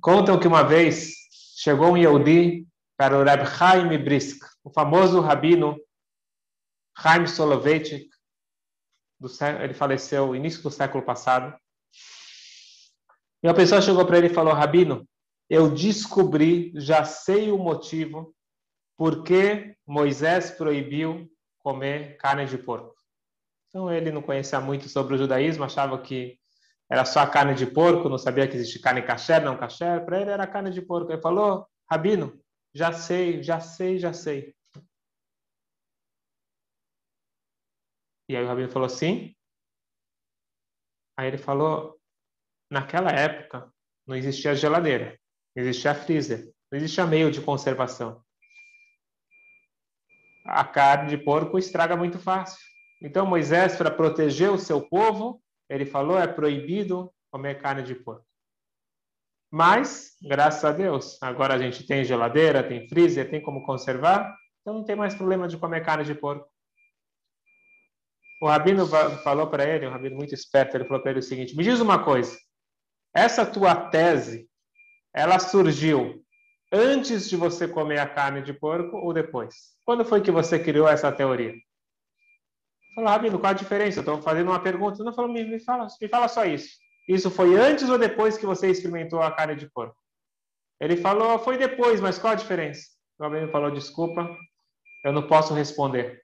Contam que uma vez chegou um Yehudi para o Reb Chaim Brisk, o famoso rabino Chaim Soloveitchik, ele faleceu no início do século passado. E uma pessoa chegou para ele e falou: Rabino, eu descobri, já sei o motivo por que Moisés proibiu comer carne de porco. Então ele não conhecia muito sobre o judaísmo, achava que era só carne de porco, não sabia que existe carne kasher, não kasher. Para ele era carne de porco. Ele falou: Rabino, já sei, já sei, já sei. E aí o Rabino falou: Sim. Aí ele falou: Naquela época não existia geladeira, não existia freezer, não existia meio de conservação. A carne de porco estraga muito fácil. Então Moisés, para proteger o seu povo, ele falou: é proibido comer carne de porco. Mas, graças a Deus, agora a gente tem geladeira, tem freezer, tem como conservar, então não tem mais problema de comer carne de porco. O rabino falou para ele, um rabino muito esperto, ele falou para ele o seguinte: me diz uma coisa, essa tua tese, ela surgiu antes de você comer a carne de porco ou depois? Quando foi que você criou essa teoria? Falou, Rabino, qual a diferença? Eu estou fazendo uma pergunta. Não falou, me, me, fala, me fala só isso. Isso foi antes ou depois que você experimentou a carne de porco? Ele falou, foi depois, mas qual a diferença? O Rabino falou, desculpa, eu não posso responder.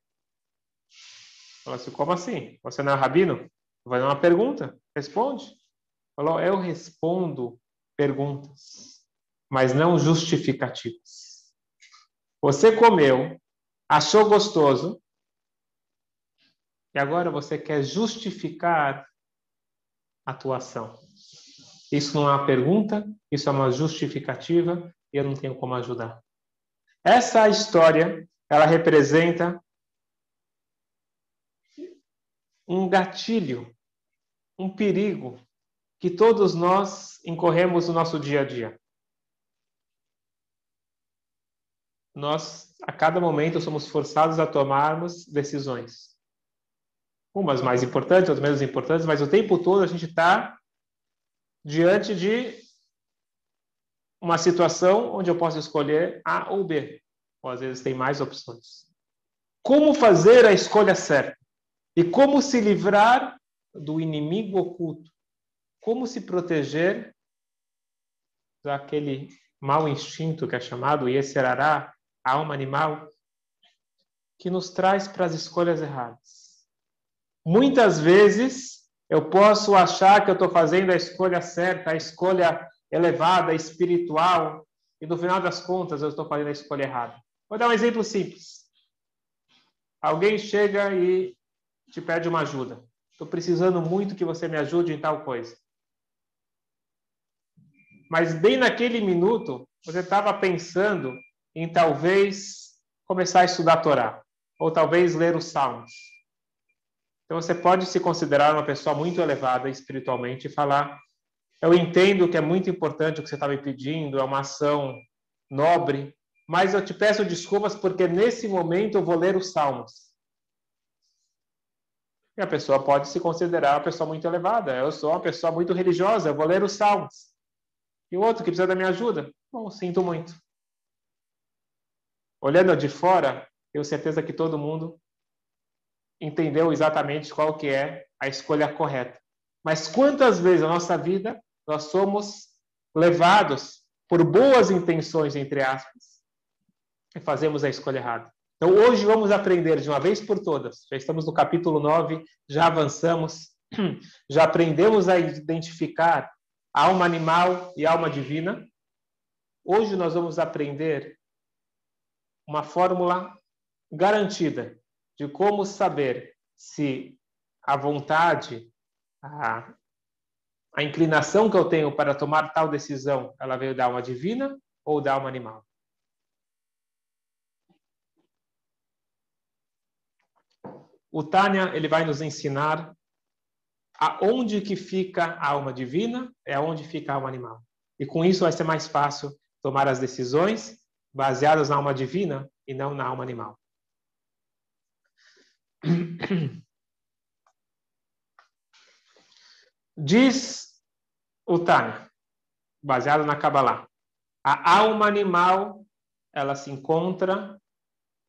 Falou assim, como assim? Você não é rabino? Vai dar uma pergunta, responde. Falou, eu respondo perguntas, mas não justificativas. Você comeu, achou gostoso, e agora você quer justificar a tua ação. Isso não é uma pergunta, isso é uma justificativa e eu não tenho como ajudar. Essa história, ela representa um gatilho, um perigo que todos nós incorremos no nosso dia a dia. Nós, a cada momento, somos forçados a tomarmos decisões umas mais importantes, outras menos importantes, mas o tempo todo a gente está diante de uma situação onde eu posso escolher A ou B, ou às vezes tem mais opções. Como fazer a escolha certa? E como se livrar do inimigo oculto? Como se proteger daquele mau instinto que é chamado Yeserará, a alma animal, que nos traz para as escolhas erradas? Muitas vezes eu posso achar que eu estou fazendo a escolha certa, a escolha elevada, espiritual, e no final das contas eu estou fazendo a escolha errada. Vou dar um exemplo simples. Alguém chega e te pede uma ajuda. Estou precisando muito que você me ajude em tal coisa. Mas bem naquele minuto, você estava pensando em talvez começar a estudar a Torá, ou talvez ler os Salmos então você pode se considerar uma pessoa muito elevada espiritualmente e falar: Eu entendo que é muito importante o que você está me pedindo, é uma ação nobre, mas eu te peço desculpas porque nesse momento eu vou ler os Salmos. E a pessoa pode se considerar uma pessoa muito elevada. Eu sou uma pessoa muito religiosa, eu vou ler os Salmos. E o outro que precisa da minha ajuda? Bom, sinto muito. Olhando de fora, tenho certeza que todo mundo entendeu exatamente qual que é a escolha correta. Mas quantas vezes na nossa vida nós somos levados por boas intenções, entre aspas, e fazemos a escolha errada. Então hoje vamos aprender de uma vez por todas. Já estamos no capítulo 9, já avançamos, já aprendemos a identificar alma animal e alma divina. Hoje nós vamos aprender uma fórmula garantida de como saber se a vontade, a, a inclinação que eu tenho para tomar tal decisão, ela veio da alma divina ou da alma animal. O Tânia, ele vai nos ensinar aonde que fica a alma divina é aonde fica a alma animal. E com isso vai ser mais fácil tomar as decisões baseadas na alma divina e não na alma animal. Diz o Tânia, baseado na Kabbalah. A alma animal, ela se encontra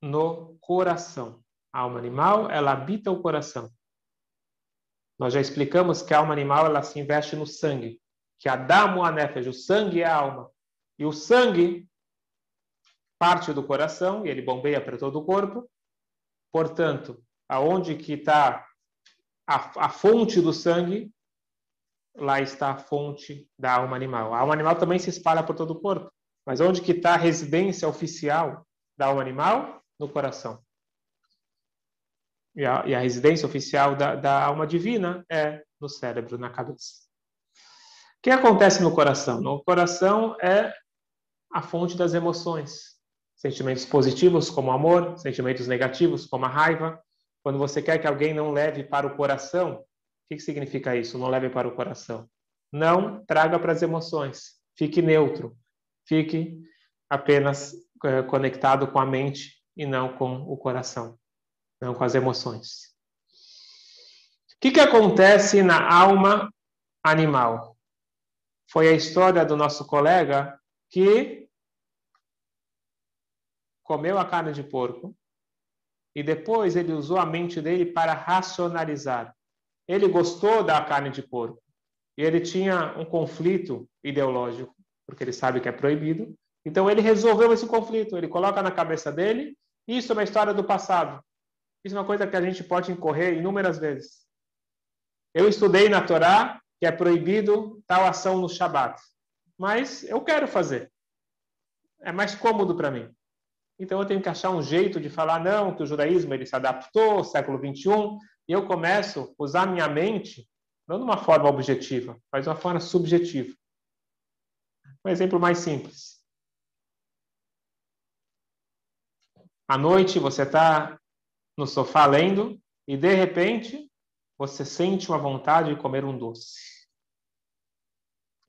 no coração. A alma animal, ela habita o coração. Nós já explicamos que a alma animal, ela se investe no sangue. Que a Damu Anefesh, o sangue é a alma. E o sangue parte do coração e ele bombeia para todo o corpo. Portanto, aonde que está a, a fonte do sangue, lá está a fonte da alma animal. A alma animal também se espalha por todo o corpo. Mas onde que está a residência oficial da alma animal? No coração. E a, e a residência oficial da, da, alma divina é no cérebro, na cabeça. O que acontece no coração? No coração é a fonte das emoções. Sentimentos positivos, como amor, sentimentos negativos, como a raiva. Quando você quer que alguém não leve para o coração, o que, que significa isso? Não leve para o coração. Não traga para as emoções. Fique neutro. Fique apenas é, conectado com a mente e não com o coração, não com as emoções. O que, que acontece na alma animal? Foi a história do nosso colega que comeu a carne de porco e depois ele usou a mente dele para racionalizar. Ele gostou da carne de porco e ele tinha um conflito ideológico, porque ele sabe que é proibido. Então ele resolveu esse conflito, ele coloca na cabeça dele, isso é uma história do passado. Isso é uma coisa que a gente pode incorrer inúmeras vezes. Eu estudei na Torá que é proibido tal ação no Shabat, mas eu quero fazer. É mais cômodo para mim. Então eu tenho que achar um jeito de falar não, que o judaísmo ele se adaptou, século 21, e eu começo a usar minha mente não de uma forma objetiva, mas de uma forma subjetiva. Um exemplo mais simples. À noite você está no sofá lendo e de repente você sente uma vontade de comer um doce.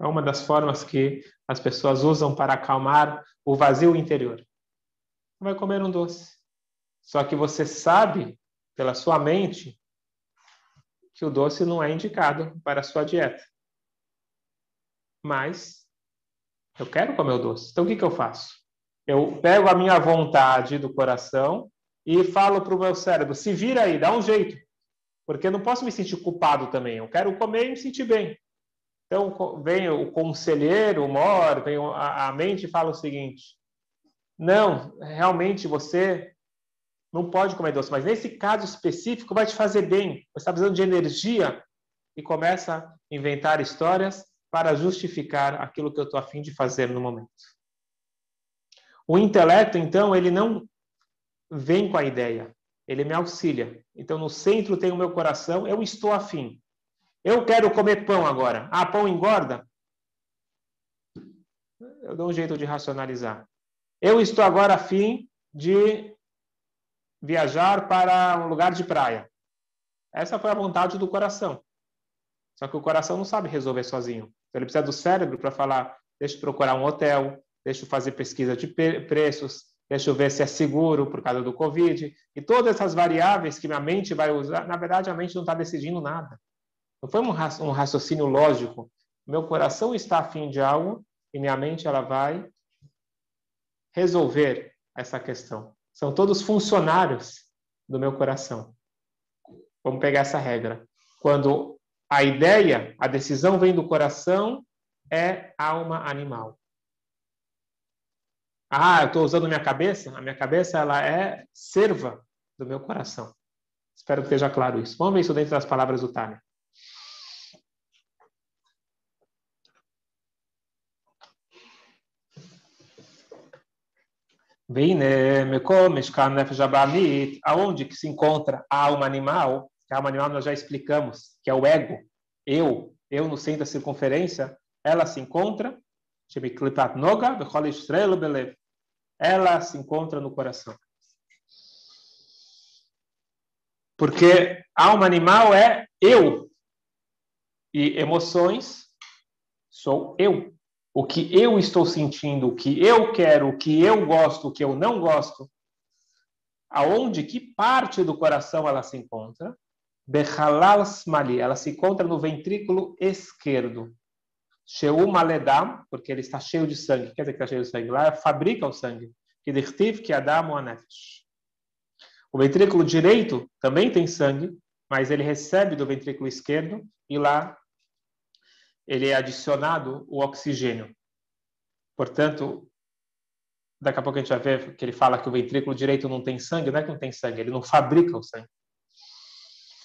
É uma das formas que as pessoas usam para acalmar o vazio interior vai comer um doce. Só que você sabe, pela sua mente, que o doce não é indicado para a sua dieta. Mas eu quero comer o doce. Então o que, que eu faço? Eu pego a minha vontade do coração e falo para o meu cérebro: se vira aí, dá um jeito. Porque eu não posso me sentir culpado também. Eu quero comer e me sentir bem. Então vem o conselheiro, o mor, vem a, mente e fala o seguinte: não, realmente você não pode comer doce, mas nesse caso específico vai te fazer bem. Você está precisando de energia e começa a inventar histórias para justificar aquilo que eu estou afim de fazer no momento. O intelecto, então, ele não vem com a ideia, ele me auxilia. Então, no centro tem o meu coração, eu estou afim. Eu quero comer pão agora. Ah, pão engorda? Eu dou um jeito de racionalizar. Eu estou agora afim de viajar para um lugar de praia. Essa foi a vontade do coração. Só que o coração não sabe resolver sozinho. Então, ele precisa do cérebro para falar: deixa eu procurar um hotel, deixa eu fazer pesquisa de preços, deixa eu ver se é seguro por causa do Covid. E todas essas variáveis que minha mente vai usar, na verdade, a mente não está decidindo nada. Não foi um raciocínio lógico. Meu coração está afim de algo e minha mente ela vai resolver essa questão. São todos funcionários do meu coração. Vamos pegar essa regra. Quando a ideia, a decisão vem do coração, é alma animal. Ah, eu estou usando minha cabeça? A minha cabeça ela é serva do meu coração. Espero que esteja claro isso. Vamos ver isso dentro das palavras do Tânia. Aonde que se encontra a alma animal, que a alma animal nós já explicamos, que é o ego, eu, eu no centro da circunferência, ela se encontra, ela se encontra no coração. Porque alma animal é eu, e emoções sou eu o que eu estou sentindo, o que eu quero, o que eu gosto, o que eu não gosto, aonde que parte do coração ela se encontra? Bechalal Smali, ela se encontra no ventrículo esquerdo. Sheu Maledam, porque ele está cheio de sangue. Quer dizer que está cheio de sangue? Lá fabrica o sangue. Que dirtiv que Adam. O ventrículo direito também tem sangue, mas ele recebe do ventrículo esquerdo e lá ele é adicionado o oxigênio. Portanto, daqui a pouco a gente vai ver que ele fala que o ventrículo direito não tem sangue, não é que não tem sangue, ele não fabrica o sangue.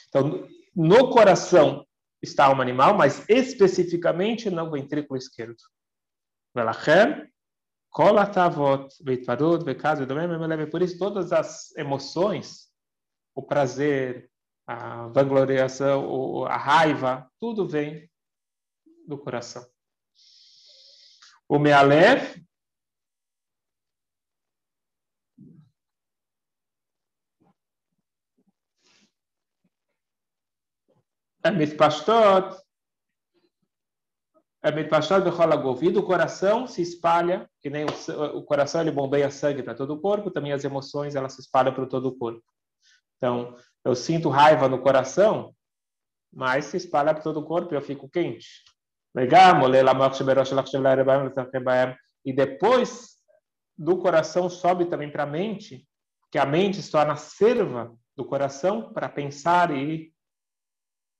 Então, no coração está alma animal, mas especificamente no ventrículo esquerdo. Por isso, todas as emoções, o prazer, a vangloriação, a raiva, tudo vem do coração. O Mealev é mitpashtot, é mitpashtot bechol E do coração se espalha, que nem o, o coração ele bombeia sangue para todo o corpo, também as emoções elas se espalham para todo o corpo. Então, eu sinto raiva no coração, mas se espalha para todo o corpo e eu fico quente. E depois do coração sobe também para a mente, que a mente se torna serva do coração para pensar e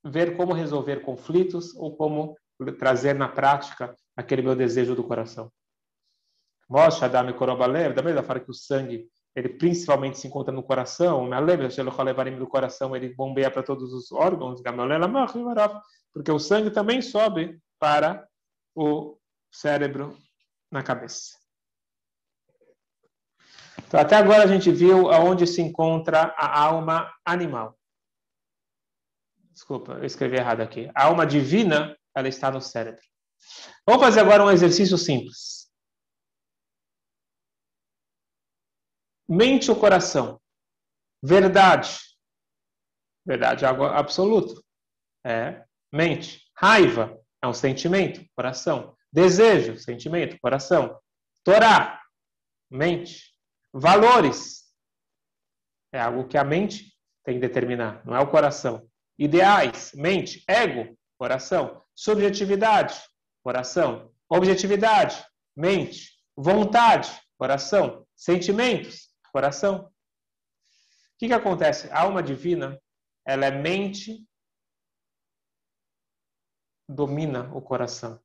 ver como resolver conflitos ou como trazer na prática aquele meu desejo do coração. Moshe Adam Korobalev, da mesma forma que o sangue, ele principalmente se encontra no coração, do coração, ele bombeia para todos os órgãos, porque o sangue também sobe para o cérebro na cabeça. Então, até agora a gente viu aonde se encontra a alma animal. Desculpa, eu escrevi errado aqui. A alma divina, ela está no cérebro. Vamos fazer agora um exercício simples. Mente ou coração? Verdade. Verdade algo absoluto. É mente. Raiva é um sentimento, coração. Desejo, sentimento, coração. Torá, mente. Valores, é algo que a mente tem que determinar, não é o coração. Ideais, mente. Ego, coração. Subjetividade, coração. Objetividade, mente. Vontade, coração. Sentimentos, coração. O que, que acontece? A alma divina, ela é mente domina o coração.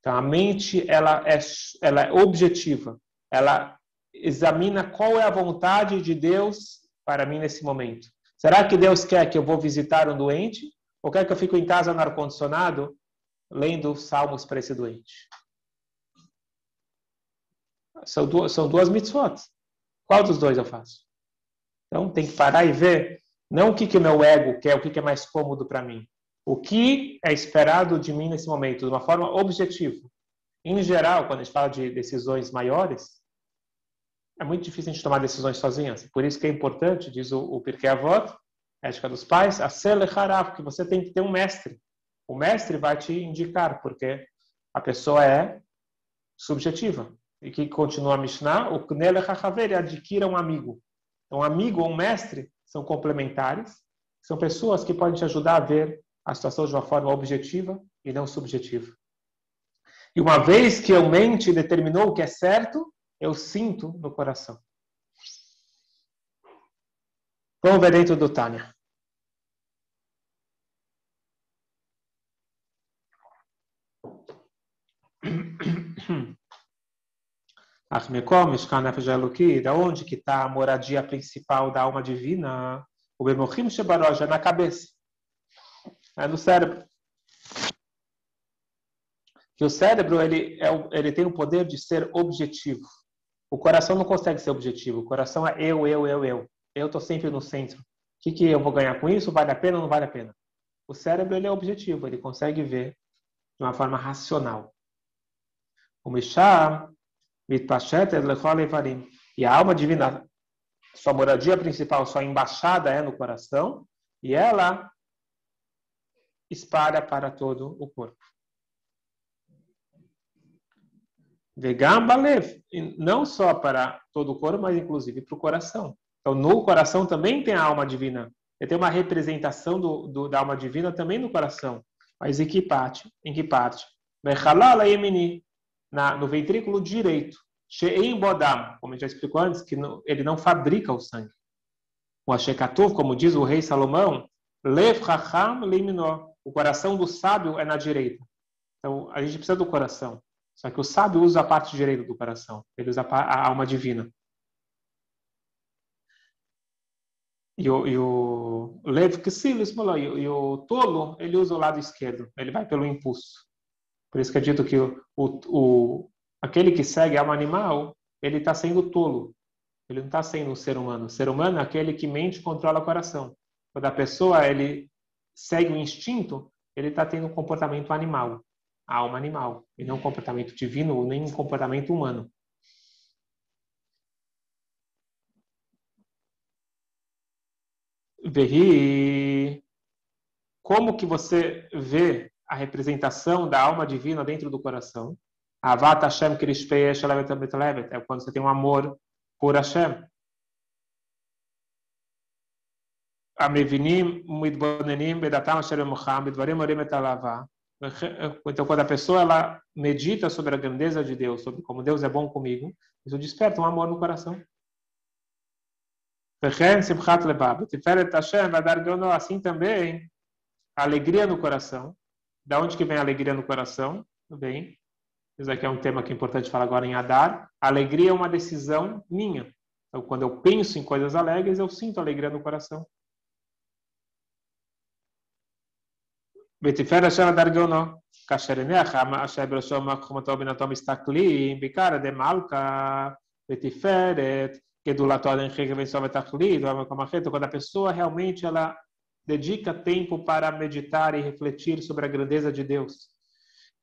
Então, a mente ela é, ela é objetiva. Ela examina qual é a vontade de Deus para mim nesse momento. Será que Deus quer que eu vou visitar um doente? Ou quer que eu fique em casa no ar-condicionado lendo salmos para esse doente? São duas, são duas mitzvot. Qual dos dois eu faço? Então tem que parar e ver não o que, que o meu ego quer, o que, que é mais cômodo para mim, o que é esperado de mim nesse momento, de uma forma objetiva. Em geral, quando a gente fala de decisões maiores, é muito difícil a gente tomar decisões sozinhas. Por isso que é importante, diz o, o Pirkei Avot, ética dos pais, a Selecharav, que você tem que ter um mestre. O mestre vai te indicar, porque a pessoa é subjetiva. E que continua a Mishnah, o Knele Hachaver, adquira um amigo. Então, um amigo ou um mestre são complementares, são pessoas que podem te ajudar a ver a situação de uma forma objetiva e não subjetiva. E uma vez que a mente determinou o que é certo, eu sinto no coração. Vamos ver dentro do Tânia. da onde que está a moradia principal da alma divina? O Bemochim Shebaroja, na cabeça é no cérebro. Que o cérebro ele, é, ele tem o poder de ser objetivo. O coração não consegue ser objetivo. O coração é eu, eu, eu, eu. Eu estou sempre no centro. O que, que eu vou ganhar com isso? Vale a pena ou não vale a pena? O cérebro ele é objetivo. Ele consegue ver de uma forma racional. O Mishá, Mitpachet, E a alma divina, sua moradia principal, sua embaixada é no coração. E ela espalha para todo o corpo. Vegam balev, não só para todo o corpo, mas inclusive para o coração. Então, no coração também tem a alma divina. Tem uma representação do, do, da alma divina também no coração. Mas em que parte? Em que parte? Na, no ventrículo direito. She'im Bodam, como a gente já explicou antes, que ele não fabrica o sangue. O Ashekatuf, como diz o rei Salomão, Lev Chacham Leiminor. O coração do sábio é na direita. Então, a gente precisa do coração. Só que o sábio usa a parte direita do coração. Ele usa a alma divina. E o, e o Lev Ksilis, e o tolo, ele usa o lado esquerdo. Ele vai pelo impulso. Por isso que é dito que o, o, o aquele que segue a alma animal, ele está sendo tolo. Ele não está sendo um ser humano. O ser humano é aquele que mente e controla o coração. Quando a pessoa ele segue o instinto, ele está tendo um comportamento animal, a alma animal, e não um comportamento divino nem um comportamento humano. Verri, como que você vê a representação da alma divina dentro do coração? Avat Hashem Krishpeyesh é quando você tem um amor por Hashem. Amrivinim, Midbonenim, Bedatam, Sheremucham, Bedvarim, Orim, Etalavá. Então, quando a pessoa ela medita sobre a grandeza de Deus, sobre como Deus é bom comigo, isso desperta um amor no coração. Assim também, alegria no coração. Da onde que vem a alegria no coração? Bem, isso aqui é um tema que é importante falar agora em Adar. Alegria é uma decisão minha. Então, quando eu penso em coisas alegres, eu sinto alegria no coração. ותפארת אשר הדרגונו, כאשר הניח אשר בראשו חוכמתו ובינתו מסתכלים, בעיקר עדי מלכה ותפארת, גדולתו עד אין חקר ואינסוף ותכלית, ובמקום אחר, quando a pessoa realmente ela dedica tempo para meditar e refletir sobre a grandeza de Deus.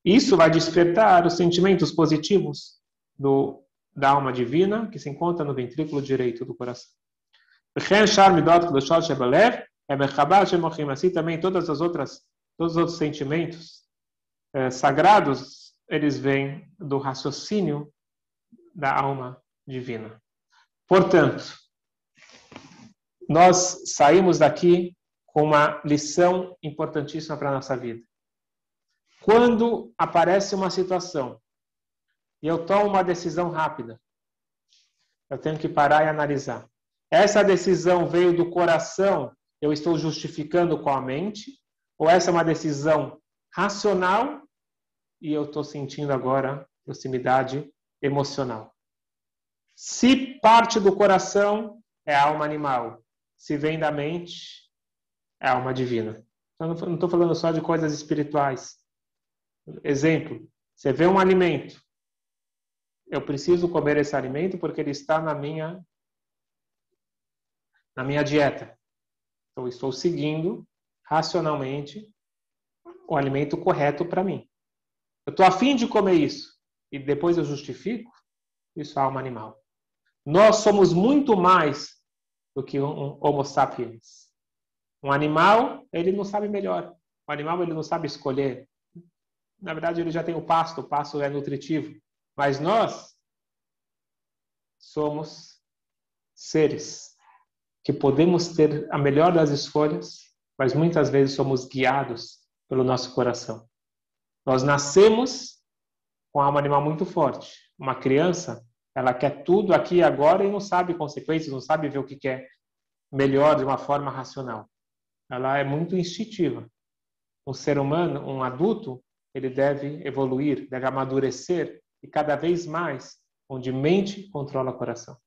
Isso vai despertar os sentimentos positivos do, da alma divina que se encontra no ventrículo direito do coração. Assim também todas as outras Todos os outros sentimentos é, sagrados, eles vêm do raciocínio da alma divina. Portanto, nós saímos daqui com uma lição importantíssima para a nossa vida. Quando aparece uma situação e eu tomo uma decisão rápida, eu tenho que parar e analisar. Essa decisão veio do coração, eu estou justificando com a mente, ou essa é uma decisão racional e eu estou sentindo agora proximidade emocional? Se parte do coração, é alma animal. Se vem da mente, é alma divina. Eu não estou falando só de coisas espirituais. Exemplo, você vê um alimento. Eu preciso comer esse alimento porque ele está na minha na minha dieta. Então, estou seguindo racionalmente o alimento correto para mim. Eu estou afim de comer isso e depois eu justifico, isso é alma animal. Nós somos muito mais do que um Homo sapiens. Um animal, ele não sabe melhor. O animal, ele não sabe escolher. Na verdade, ele já tem o pasto, o pasto é nutritivo. Mas nós somos seres que podemos ter a melhor das escolhas mas muitas vezes somos guiados pelo nosso coração. Nós nascemos com alma animal muito forte. Uma criança, ela quer tudo aqui e agora e não sabe consequências, não sabe ver o que quer melhor de uma forma racional. Ela é muito instintiva. Um ser humano, um adulto, ele deve evoluir, deve amadurecer e cada vez mais onde mente controla o coração.